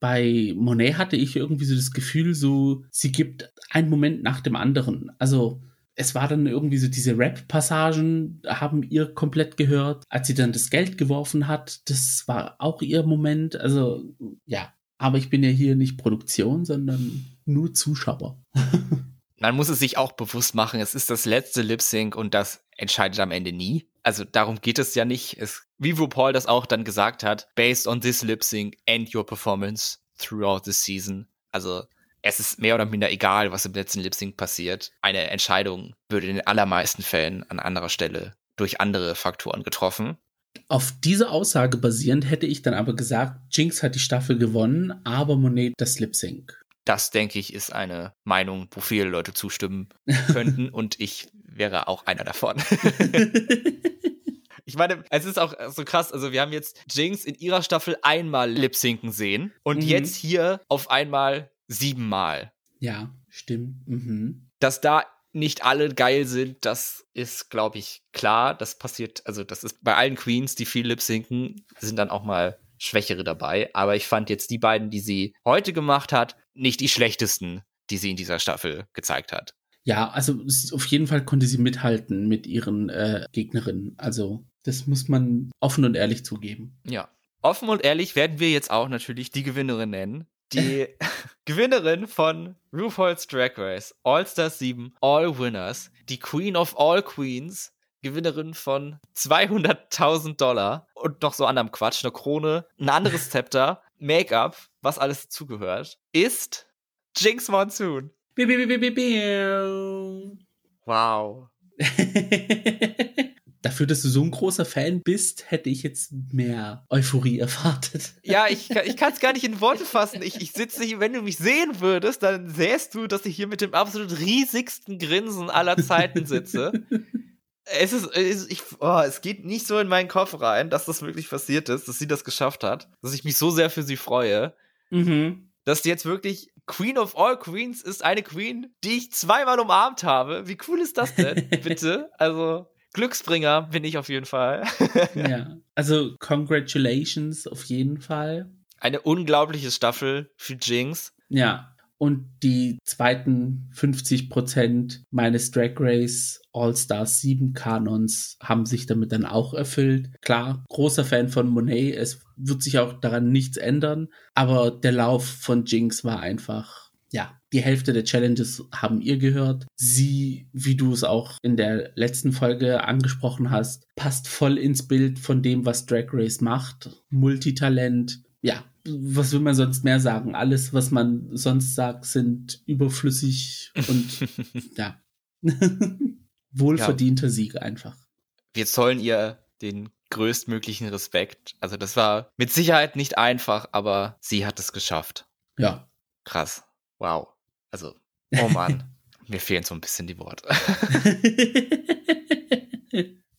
bei Monet hatte ich irgendwie so das Gefühl, so, sie gibt einen Moment nach dem anderen. Also, es war dann irgendwie so diese Rap-Passagen haben ihr komplett gehört. Als sie dann das Geld geworfen hat, das war auch ihr Moment. Also ja, aber ich bin ja hier nicht Produktion, sondern nur Zuschauer. Man muss es sich auch bewusst machen, es ist das letzte Lip Sync und das entscheidet am Ende nie. Also darum geht es ja nicht. Es, wie RuPaul das auch dann gesagt hat, based on this Lip Sync and your performance throughout the season. Also es ist mehr oder minder egal, was im letzten Lip Sync passiert. Eine Entscheidung würde in den allermeisten Fällen an anderer Stelle durch andere Faktoren getroffen. Auf diese Aussage basierend hätte ich dann aber gesagt, Jinx hat die Staffel gewonnen, aber Monet das Lip Sync. Das, denke ich, ist eine Meinung, wo viele Leute zustimmen könnten und ich wäre auch einer davon. Ich meine, es ist auch so krass. Also, wir haben jetzt Jinx in ihrer Staffel einmal lip sinken sehen und mhm. jetzt hier auf einmal siebenmal. Ja, stimmt. Mhm. Dass da nicht alle geil sind, das ist, glaube ich, klar. Das passiert, also das ist bei allen Queens, die viel lip sinken, sind dann auch mal Schwächere dabei. Aber ich fand jetzt die beiden, die sie heute gemacht hat, nicht die schlechtesten, die sie in dieser Staffel gezeigt hat. Ja, also auf jeden Fall konnte sie mithalten mit ihren äh, Gegnerinnen. Also das muss man offen und ehrlich zugeben. Ja. Offen und ehrlich werden wir jetzt auch natürlich die Gewinnerin nennen die Gewinnerin von RuPaul's Drag Race, All Stars 7, All Winners, die Queen of All Queens, Gewinnerin von 200.000 Dollar und noch so anderem Quatsch, eine Krone, ein anderes Zepter, Make-up, was alles dazugehört, ist Jinx Monsoon. Wow. dafür, dass du so ein großer Fan bist, hätte ich jetzt mehr Euphorie erwartet. Ja, ich, ich kann es gar nicht in Worte fassen. Ich, ich sitze hier, wenn du mich sehen würdest, dann sähst du, dass ich hier mit dem absolut riesigsten Grinsen aller Zeiten sitze. es ist, es, ich, oh, es geht nicht so in meinen Kopf rein, dass das wirklich passiert ist, dass sie das geschafft hat, dass ich mich so sehr für sie freue. Mhm. Dass jetzt wirklich Queen of all Queens ist eine Queen, die ich zweimal umarmt habe. Wie cool ist das denn? Bitte. Also, Glücksbringer bin ich auf jeden Fall. ja, also congratulations auf jeden Fall. Eine unglaubliche Staffel für Jinx. Ja, und die zweiten 50 Prozent meines Drag Race All-Stars 7 Kanons haben sich damit dann auch erfüllt. Klar, großer Fan von Monet, es wird sich auch daran nichts ändern, aber der Lauf von Jinx war einfach ja, die Hälfte der Challenges haben ihr gehört. Sie, wie du es auch in der letzten Folge angesprochen hast, passt voll ins Bild von dem, was Drag Race macht. Multitalent. Ja, was will man sonst mehr sagen? Alles, was man sonst sagt, sind überflüssig und ja. Wohlverdienter ja. Sieg einfach. Wir zollen ihr den größtmöglichen Respekt. Also das war mit Sicherheit nicht einfach, aber sie hat es geschafft. Ja. Krass. Wow. Also, oh Mann, mir fehlen so ein bisschen die Worte.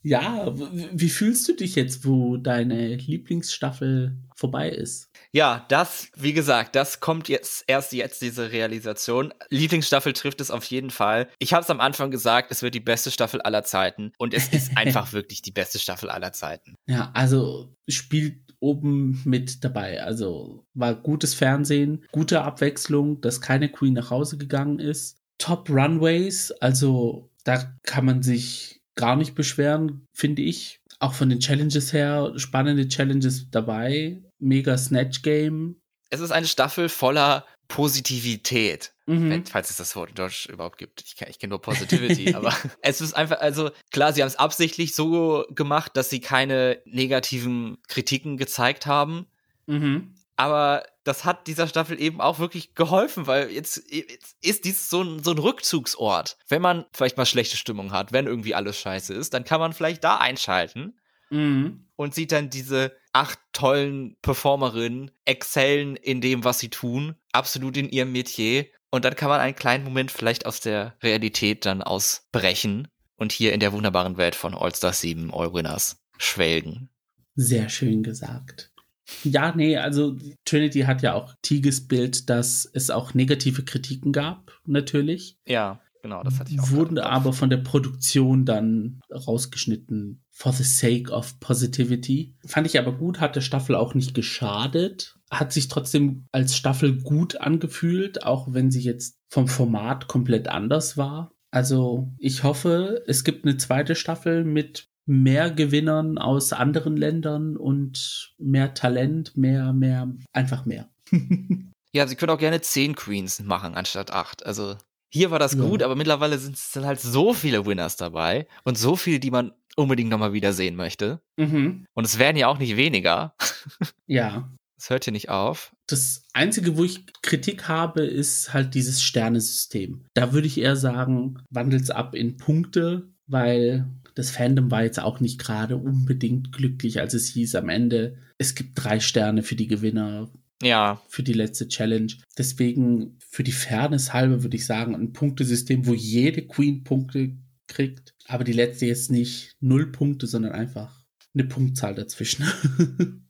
Ja, wie fühlst du dich jetzt, wo deine Lieblingsstaffel vorbei ist? Ja, das, wie gesagt, das kommt jetzt erst jetzt, diese Realisation. Lieblingsstaffel trifft es auf jeden Fall. Ich habe es am Anfang gesagt, es wird die beste Staffel aller Zeiten. Und es ist einfach wirklich die beste Staffel aller Zeiten. Ja, also spielt oben mit dabei. Also war gutes Fernsehen, gute Abwechslung, dass keine Queen nach Hause gegangen ist. Top Runways, also da kann man sich gar nicht beschweren, finde ich. Auch von den Challenges her, spannende Challenges dabei. Mega Snatch Game. Es ist eine Staffel voller Positivität. Mhm. Wenn, falls es das Wort in Deutsch überhaupt gibt. Ich, ich kenne nur Positivity, aber es ist einfach, also klar, sie haben es absichtlich so gemacht, dass sie keine negativen Kritiken gezeigt haben. Mhm. Aber das hat dieser Staffel eben auch wirklich geholfen, weil jetzt, jetzt ist dies so ein, so ein Rückzugsort. Wenn man vielleicht mal schlechte Stimmung hat, wenn irgendwie alles scheiße ist, dann kann man vielleicht da einschalten mhm. und sieht dann diese acht tollen Performerinnen excellen in dem, was sie tun, absolut in ihrem Metier. Und dann kann man einen kleinen Moment vielleicht aus der Realität dann ausbrechen und hier in der wunderbaren Welt von All-Star 7 All Winners schwelgen. Sehr schön gesagt. Ja, nee, also Trinity hat ja auch Tiges Bild, dass es auch negative Kritiken gab, natürlich. Ja, genau, das hatte ich auch. Wurden aber von der Produktion dann rausgeschnitten, for the sake of positivity. Fand ich aber gut, hat der Staffel auch nicht geschadet. Hat sich trotzdem als Staffel gut angefühlt, auch wenn sie jetzt vom Format komplett anders war. Also ich hoffe, es gibt eine zweite Staffel mit mehr Gewinnern aus anderen Ländern und mehr Talent, mehr, mehr, einfach mehr. ja, sie können auch gerne zehn Queens machen anstatt acht. Also hier war das ja. gut, aber mittlerweile sind es dann halt so viele Winners dabei und so viele, die man unbedingt nochmal wieder sehen möchte. Mhm. Und es werden ja auch nicht weniger. ja. Es hört hier nicht auf. Das Einzige, wo ich Kritik habe, ist halt dieses Sternesystem. Da würde ich eher sagen, wandelt es ab in Punkte, weil das Fandom war jetzt auch nicht gerade unbedingt glücklich, als es hieß am Ende, es gibt drei Sterne für die Gewinner. Ja. Für die letzte Challenge. Deswegen, für die Fairness halber würde ich sagen, ein Punktesystem, wo jede Queen Punkte kriegt, aber die letzte jetzt nicht null Punkte, sondern einfach eine Punktzahl dazwischen.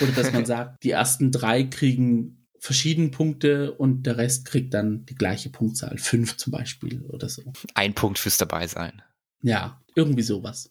Oder dass man sagt, die ersten drei kriegen verschiedene Punkte und der Rest kriegt dann die gleiche Punktzahl. Fünf zum Beispiel oder so. Ein Punkt fürs Dabeisein. Ja, irgendwie sowas.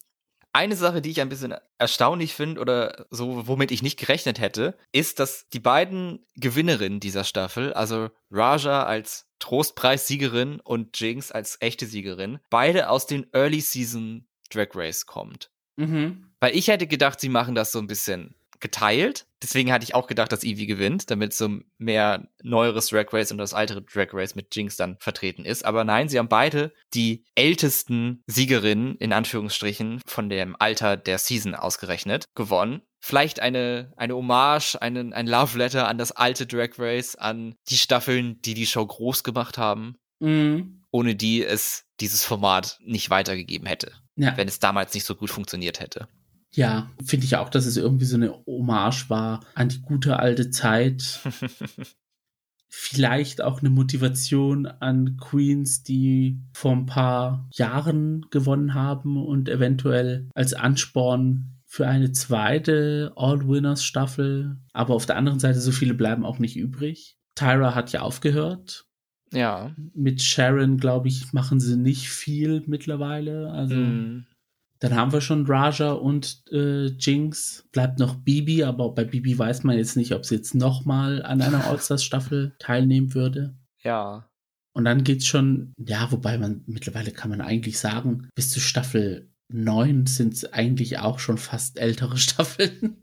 Eine Sache, die ich ein bisschen erstaunlich finde oder so, womit ich nicht gerechnet hätte, ist, dass die beiden Gewinnerinnen dieser Staffel, also Raja als Trostpreissiegerin und Jinx als echte Siegerin, beide aus den Early Season Drag Race kommt. Mhm. Weil ich hätte gedacht, sie machen das so ein bisschen geteilt. Deswegen hatte ich auch gedacht, dass Eevee gewinnt, damit so mehr neueres Drag Race und das ältere Drag Race mit Jinx dann vertreten ist. Aber nein, sie haben beide die ältesten Siegerinnen, in Anführungsstrichen, von dem Alter der Season ausgerechnet, gewonnen. Vielleicht eine, eine Hommage, einen, ein Love Letter an das alte Drag Race, an die Staffeln, die die Show groß gemacht haben. Mhm. Ohne die es dieses Format nicht weitergegeben hätte. Ja. Wenn es damals nicht so gut funktioniert hätte. Ja, finde ich auch, dass es irgendwie so eine Hommage war an die gute alte Zeit. Vielleicht auch eine Motivation an Queens, die vor ein paar Jahren gewonnen haben und eventuell als Ansporn für eine zweite All-Winners-Staffel. Aber auf der anderen Seite, so viele bleiben auch nicht übrig. Tyra hat ja aufgehört. Ja. Mit Sharon, glaube ich, machen sie nicht viel mittlerweile. Also. Mm. Dann haben wir schon Raja und äh, Jinx. Bleibt noch Bibi, aber bei Bibi weiß man jetzt nicht, ob sie jetzt nochmal an einer All-Stars-Staffel teilnehmen würde. Ja. Und dann geht's schon, ja, wobei man mittlerweile kann man eigentlich sagen, bis zu Staffel 9 sind es eigentlich auch schon fast ältere Staffeln.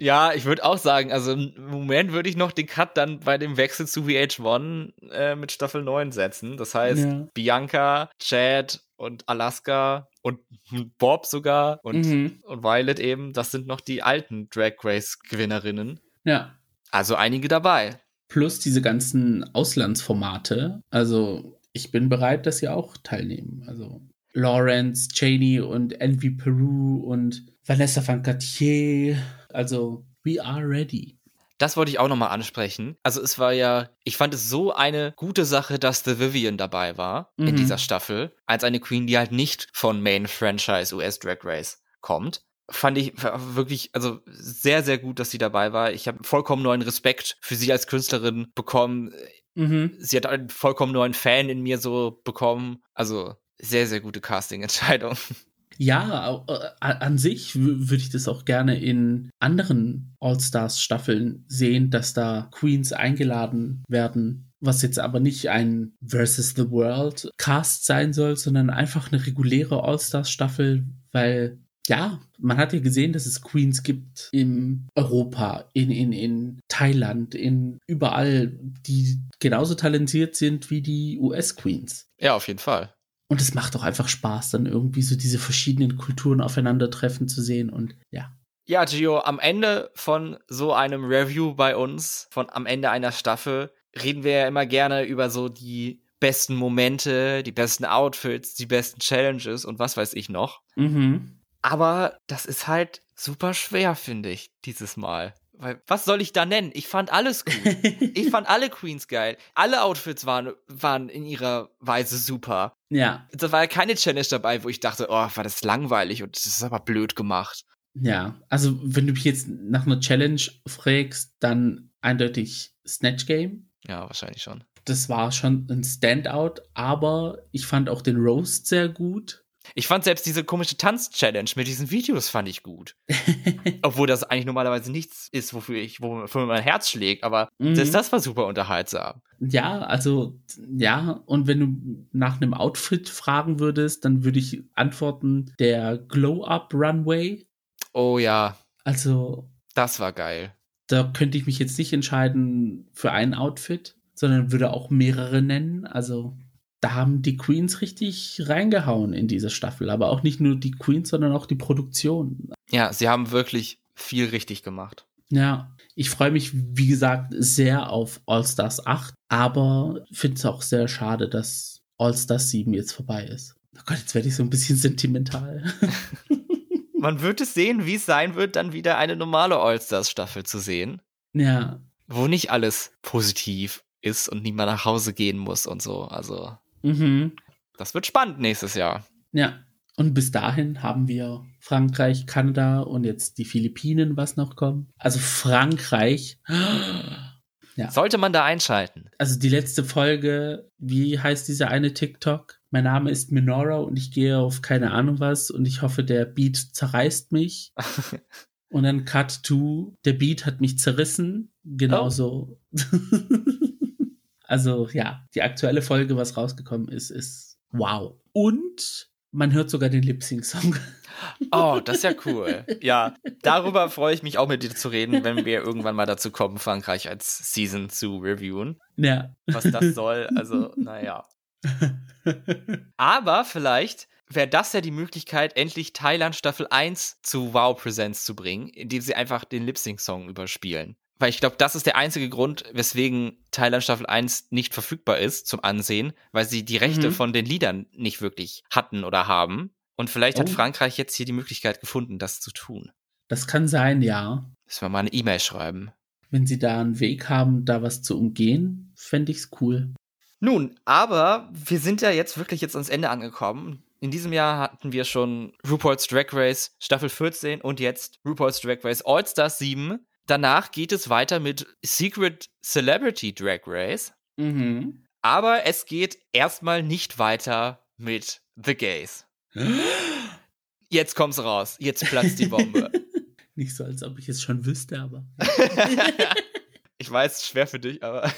Ja, ich würde auch sagen, also im Moment würde ich noch den Cut dann bei dem Wechsel zu VH1 äh, mit Staffel 9 setzen. Das heißt, ja. Bianca, Chad und Alaska und Bob sogar und, mhm. und Violet eben, das sind noch die alten Drag Race Gewinnerinnen. Ja. Also einige dabei. Plus diese ganzen Auslandsformate. Also ich bin bereit, dass sie auch teilnehmen. Also Lawrence, Cheney und Envy Peru und Vanessa van Cartier also, we are ready. Das wollte ich auch nochmal ansprechen. Also es war ja, ich fand es so eine gute Sache, dass The Vivian dabei war mhm. in dieser Staffel, als eine Queen, die halt nicht von Main Franchise US Drag Race kommt. Fand ich wirklich, also sehr, sehr gut, dass sie dabei war. Ich habe vollkommen neuen Respekt für sie als Künstlerin bekommen. Mhm. Sie hat einen vollkommen neuen Fan in mir so bekommen. Also sehr, sehr gute Casting-Entscheidung. Ja, äh, an sich würde ich das auch gerne in anderen All-Stars-Staffeln sehen, dass da Queens eingeladen werden, was jetzt aber nicht ein Versus the World Cast sein soll, sondern einfach eine reguläre All-Stars-Staffel, weil ja, man hat ja gesehen, dass es Queens gibt in Europa, in, in, in Thailand, in überall, die genauso talentiert sind wie die US-Queens. Ja, auf jeden Fall. Und es macht doch einfach Spaß, dann irgendwie so diese verschiedenen Kulturen aufeinandertreffen zu sehen und ja. Ja, Gio, am Ende von so einem Review bei uns, von am Ende einer Staffel, reden wir ja immer gerne über so die besten Momente, die besten Outfits, die besten Challenges und was weiß ich noch. Mhm. Aber das ist halt super schwer, finde ich, dieses Mal. Weil, was soll ich da nennen? Ich fand alles gut. ich fand alle Queens geil. Alle Outfits waren, waren in ihrer Weise super. Ja. Da war ja keine Challenge dabei, wo ich dachte, oh, war das langweilig und das ist aber blöd gemacht. Ja, also wenn du mich jetzt nach einer Challenge fragst, dann eindeutig Snatch Game. Ja, wahrscheinlich schon. Das war schon ein Standout, aber ich fand auch den Roast sehr gut. Ich fand selbst diese komische Tanz-Challenge mit diesen Videos fand ich gut. Obwohl das eigentlich normalerweise nichts ist, wofür ich, wofür mein Herz schlägt, aber mhm. das, das war super unterhaltsam. Ja, also, ja, und wenn du nach einem Outfit fragen würdest, dann würde ich antworten, der Glow-Up Runway. Oh ja. Also. Das war geil. Da könnte ich mich jetzt nicht entscheiden für ein Outfit, sondern würde auch mehrere nennen. Also da haben die Queens richtig reingehauen in diese Staffel. Aber auch nicht nur die Queens, sondern auch die Produktion. Ja, sie haben wirklich viel richtig gemacht. Ja, ich freue mich, wie gesagt, sehr auf All-Stars 8, aber finde es auch sehr schade, dass All-Stars 7 jetzt vorbei ist. Oh Gott, jetzt werde ich so ein bisschen sentimental. Man wird es sehen, wie es sein wird, dann wieder eine normale All-Stars-Staffel zu sehen. Ja. Wo nicht alles positiv ist und niemand nach Hause gehen muss und so. Also. Mhm. Das wird spannend nächstes Jahr. Ja. Und bis dahin haben wir Frankreich, Kanada und jetzt die Philippinen, was noch kommt. Also Frankreich. Ja. Sollte man da einschalten? Also die letzte Folge, wie heißt dieser eine TikTok? Mein Name ist Minora und ich gehe auf keine Ahnung was und ich hoffe, der Beat zerreißt mich. und dann Cut to, der Beat hat mich zerrissen. Genauso. Oh. Also ja, die aktuelle Folge, was rausgekommen ist, ist wow. Und man hört sogar den Lip-Sync-Song. Oh, das ist ja cool. Ja, darüber freue ich mich auch mit dir zu reden, wenn wir irgendwann mal dazu kommen, Frankreich als Season zu reviewen. Ja. Was das soll, also, naja. Aber vielleicht wäre das ja die Möglichkeit, endlich Thailand Staffel 1 zu Wow Presents zu bringen, indem sie einfach den Lip-Sync-Song überspielen weil ich glaube, das ist der einzige Grund, weswegen Thailand Staffel 1 nicht verfügbar ist zum Ansehen, weil sie die Rechte mhm. von den Liedern nicht wirklich hatten oder haben. Und vielleicht oh. hat Frankreich jetzt hier die Möglichkeit gefunden, das zu tun. Das kann sein, ja. Müssen wir mal eine E-Mail schreiben. Wenn sie da einen Weg haben, da was zu umgehen, fände ich's cool. Nun, aber wir sind ja jetzt wirklich jetzt ans Ende angekommen. In diesem Jahr hatten wir schon RuPaul's Drag Race Staffel 14 und jetzt RuPaul's Drag Race All Stars 7. Danach geht es weiter mit Secret Celebrity Drag Race. Mhm. Aber es geht erstmal nicht weiter mit The Gays. Jetzt kommt's raus. Jetzt platzt die Bombe. nicht so, als ob ich es schon wüsste, aber. ich weiß, schwer für dich, aber.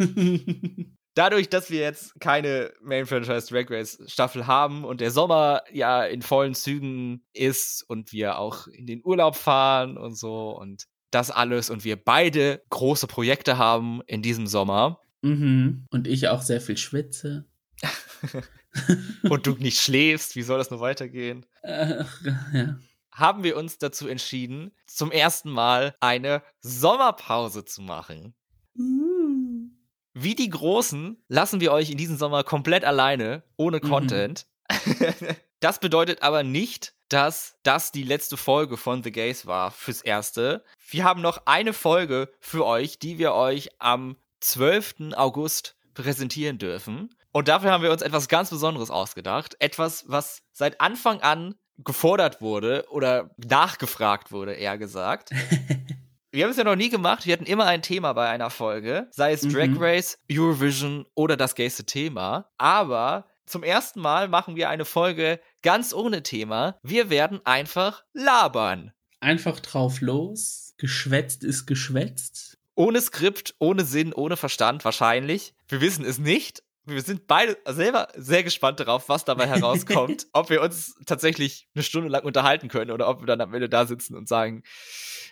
Dadurch, dass wir jetzt keine Main Franchise Drag Race Staffel haben und der Sommer ja in vollen Zügen ist und wir auch in den Urlaub fahren und so und das alles und wir beide große Projekte haben in diesem Sommer. Mhm. Und ich auch sehr viel schwitze. und du nicht schläfst, wie soll das nur weitergehen? Ach, ja. Haben wir uns dazu entschieden, zum ersten Mal eine Sommerpause zu machen. Uh. Wie die Großen lassen wir euch in diesem Sommer komplett alleine, ohne mhm. Content. das bedeutet aber nicht, dass das die letzte Folge von The Gays war fürs Erste. Wir haben noch eine Folge für euch, die wir euch am 12. August präsentieren dürfen. Und dafür haben wir uns etwas ganz Besonderes ausgedacht. Etwas, was seit Anfang an gefordert wurde oder nachgefragt wurde, eher gesagt. Wir haben es ja noch nie gemacht. Wir hatten immer ein Thema bei einer Folge, sei es Drag Mhm. Race, Eurovision oder das gayste Thema. Aber zum ersten Mal machen wir eine Folge ganz ohne Thema. Wir werden einfach labern. Einfach drauf los. Geschwätzt ist geschwätzt. Ohne Skript, ohne Sinn, ohne Verstand wahrscheinlich. Wir wissen es nicht. Wir sind beide selber sehr gespannt darauf, was dabei herauskommt. ob wir uns tatsächlich eine Stunde lang unterhalten können oder ob wir dann am Ende da sitzen und sagen,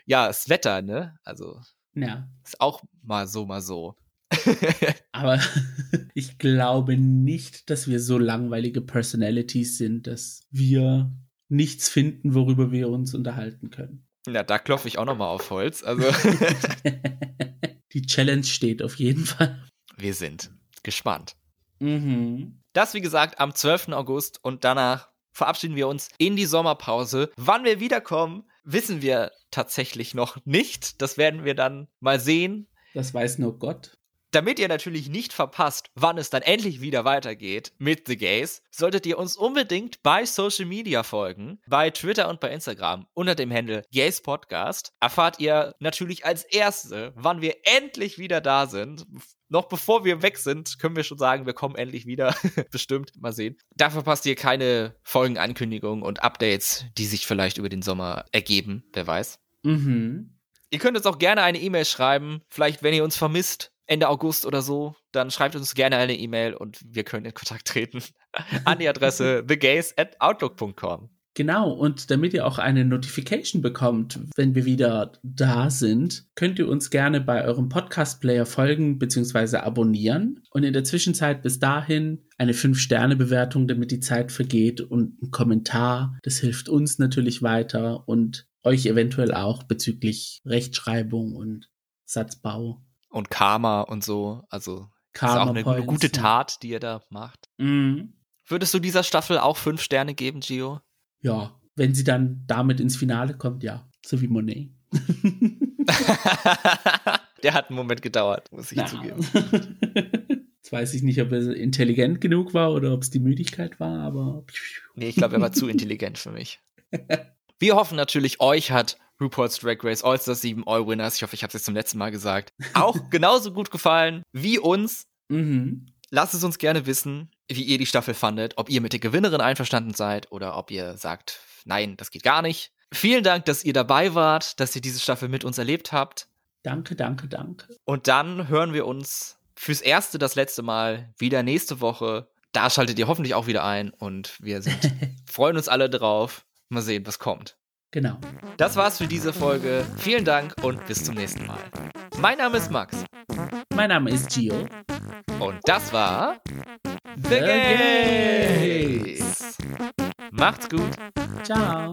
ja, das Wetter, ne? Also Ja. ist auch mal so, mal so. Aber ich glaube nicht, dass wir so langweilige Personalities sind, dass wir nichts finden, worüber wir uns unterhalten können. Ja, da klopfe ich auch noch mal auf Holz. Also Die Challenge steht auf jeden Fall. wir sind gespannt. Mhm. Das, wie gesagt, am 12. August und danach verabschieden wir uns in die Sommerpause. Wann wir wiederkommen, wissen wir tatsächlich noch nicht. Das werden wir dann mal sehen. Das weiß nur Gott. Damit ihr natürlich nicht verpasst, wann es dann endlich wieder weitergeht mit The Gays, solltet ihr uns unbedingt bei Social Media folgen, bei Twitter und bei Instagram unter dem Handle Gays Podcast. Erfahrt ihr natürlich als Erste, wann wir endlich wieder da sind. Noch bevor wir weg sind, können wir schon sagen, wir kommen endlich wieder. Bestimmt. Mal sehen. Da verpasst ihr keine Folgenankündigungen und Updates, die sich vielleicht über den Sommer ergeben. Wer weiß. Mhm. Ihr könnt uns auch gerne eine E-Mail schreiben. Vielleicht, wenn ihr uns vermisst, Ende August oder so, dann schreibt uns gerne eine E-Mail und wir können in Kontakt treten. An die Adresse thegays at outlook.com. Genau, und damit ihr auch eine Notification bekommt, wenn wir wieder da sind, könnt ihr uns gerne bei eurem Podcast-Player folgen bzw. abonnieren. Und in der Zwischenzeit bis dahin eine 5-Sterne-Bewertung, damit die Zeit vergeht und ein Kommentar. Das hilft uns natürlich weiter und euch eventuell auch bezüglich Rechtschreibung und Satzbau. Und Karma und so. Also, ist auch eine, eine gute. Tat, die ihr da macht. Mhm. Würdest du dieser Staffel auch fünf Sterne geben, Gio? Ja, wenn sie dann damit ins Finale kommt, ja. So wie Monet. Der hat einen Moment gedauert, muss ich Na. zugeben. Jetzt weiß ich nicht, ob er intelligent genug war oder ob es die Müdigkeit war, aber Nee, ich glaube, er war zu intelligent für mich. Wir hoffen natürlich, euch hat RuPaul's Drag Race All-Star 7 All Winners, ich hoffe, ich habe es jetzt zum letzten Mal gesagt, auch genauso gut gefallen wie uns. mhm. Lasst es uns gerne wissen, wie ihr die Staffel fandet, ob ihr mit der Gewinnerin einverstanden seid oder ob ihr sagt, nein, das geht gar nicht. Vielen Dank, dass ihr dabei wart, dass ihr diese Staffel mit uns erlebt habt. danke, danke, danke. Und dann hören wir uns fürs erste, das letzte Mal wieder nächste Woche. Da schaltet ihr hoffentlich auch wieder ein und wir sind, freuen uns alle drauf. Mal sehen, was kommt. Genau. Das war's für diese Folge. Vielen Dank und bis zum nächsten Mal. Mein Name ist Max. Mein Name ist Gio. Und das war The, The Gays. Macht's gut. Ciao.